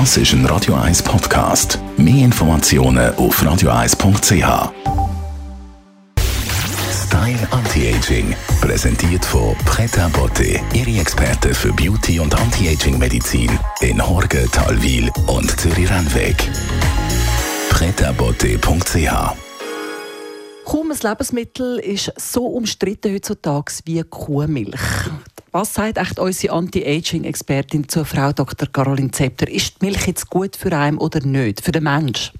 Das ist ein Radio 1 Podcast. Mehr Informationen auf radio1.ch. Style Anti-Aging, präsentiert von Preta Botte, Ihre Experte für Beauty und Anti-Aging-Medizin in Horge, Talwil und Zürich-Rennweg. pretabotte.ch Kaum ein Lebensmittel ist so umstritten heutzutage wie Kuhmilch. Was sagt echt unsere Anti-Aging-Expertin zur Frau Dr. Caroline Zepter? Ist die Milch jetzt gut für einen oder nicht, für den Mensch?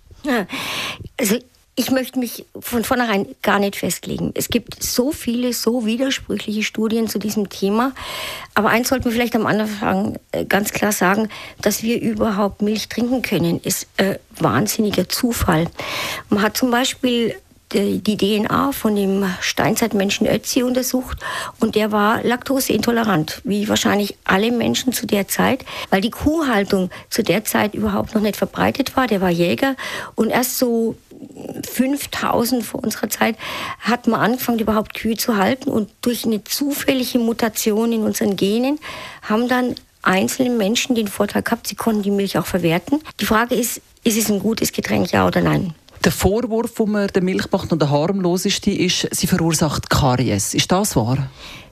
Also ich möchte mich von vornherein gar nicht festlegen. Es gibt so viele, so widersprüchliche Studien zu diesem Thema. Aber eins sollten wir vielleicht am Anfang äh, ganz klar sagen, dass wir überhaupt Milch trinken können, ist äh, wahnsinniger Zufall. Man hat zum Beispiel die DNA von dem Steinzeitmenschen Ötzi untersucht und der war laktoseintolerant, wie wahrscheinlich alle Menschen zu der Zeit, weil die Kuhhaltung zu der Zeit überhaupt noch nicht verbreitet war. Der war Jäger und erst so 5000 vor unserer Zeit hat man angefangen, überhaupt Kühe zu halten und durch eine zufällige Mutation in unseren Genen haben dann einzelne Menschen den Vorteil gehabt, sie konnten die Milch auch verwerten. Die Frage ist, ist es ein gutes Getränk, ja oder nein? Der Vorwurf, den man der Milch macht und der harmloseste, ist, sie verursacht Karies. Ist das wahr?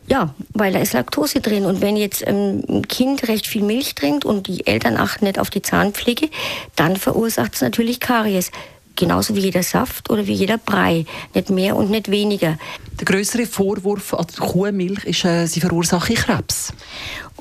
Ja, weil da ist Laktose drin. Und wenn jetzt ein Kind recht viel Milch trinkt und die Eltern achten nicht auf die Zahnpflege, dann verursacht es natürlich Karies. Genauso wie jeder Saft oder wie jeder Brei. Nicht mehr und nicht weniger. Der größere Vorwurf an die Kuhmilch ist, äh, sie verursache Krebs.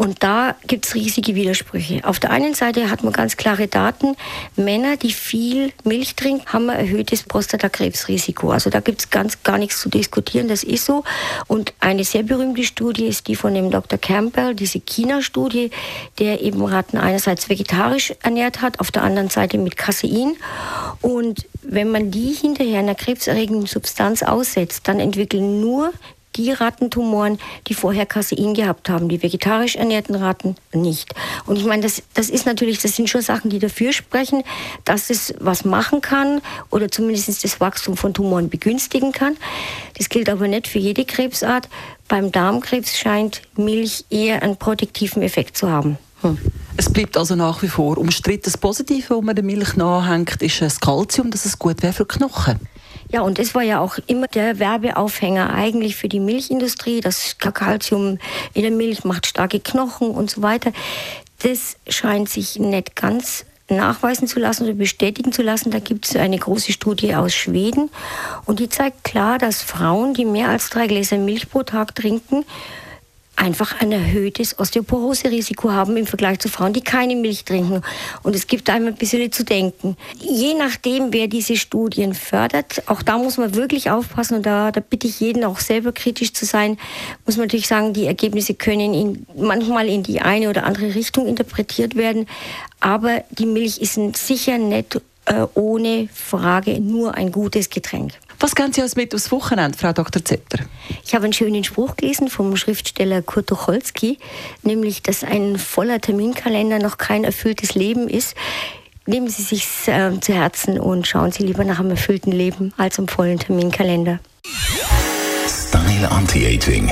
Und da gibt es riesige Widersprüche. Auf der einen Seite hat man ganz klare Daten. Männer, die viel Milch trinken, haben ein erhöhtes Prostatakrebsrisiko. Also da gibt es ganz gar nichts zu diskutieren, das ist so. Und eine sehr berühmte Studie ist die von dem Dr. Campbell, diese China-Studie, der eben Ratten einerseits vegetarisch ernährt hat, auf der anderen Seite mit Casein. Und wenn man die hinterher einer krebserregenden Substanz aussetzt, dann entwickeln nur die Rattentumoren, die vorher Casein gehabt haben, die vegetarisch ernährten Ratten nicht. Und ich meine, das, das ist natürlich, das sind schon Sachen, die dafür sprechen, dass es was machen kann oder zumindest das Wachstum von Tumoren begünstigen kann. Das gilt aber nicht für jede Krebsart. Beim Darmkrebs scheint Milch eher einen protektiven Effekt zu haben. Hm. Es bleibt also nach wie vor umstritten. Das Positive, was man der Milch nachhängt, ist das Kalzium, dass es gut wäre für Knochen. Ja, und das war ja auch immer der Werbeaufhänger eigentlich für die Milchindustrie. Das Kalzium in der Milch macht starke Knochen und so weiter. Das scheint sich nicht ganz nachweisen zu lassen oder bestätigen zu lassen. Da gibt es eine große Studie aus Schweden und die zeigt klar, dass Frauen, die mehr als drei Gläser Milch pro Tag trinken, einfach ein erhöhtes Osteoporose-Risiko haben im Vergleich zu Frauen, die keine Milch trinken. Und es gibt einem ein bisschen zu denken. Je nachdem, wer diese Studien fördert, auch da muss man wirklich aufpassen und da, da bitte ich jeden auch selber kritisch zu sein, muss man natürlich sagen, die Ergebnisse können in, manchmal in die eine oder andere Richtung interpretiert werden. Aber die Milch ist sicher nicht äh, ohne Frage nur ein gutes Getränk. Was gehen Sie als mit aufs Wochenende, Frau Dr. Zepter? Ich habe einen schönen Spruch gelesen vom Schriftsteller Kurt Tucholsky, nämlich, dass ein voller Terminkalender noch kein erfülltes Leben ist. Nehmen Sie sich äh, zu Herzen und schauen Sie lieber nach einem erfüllten Leben als einem vollen Terminkalender. Style Anti-Aging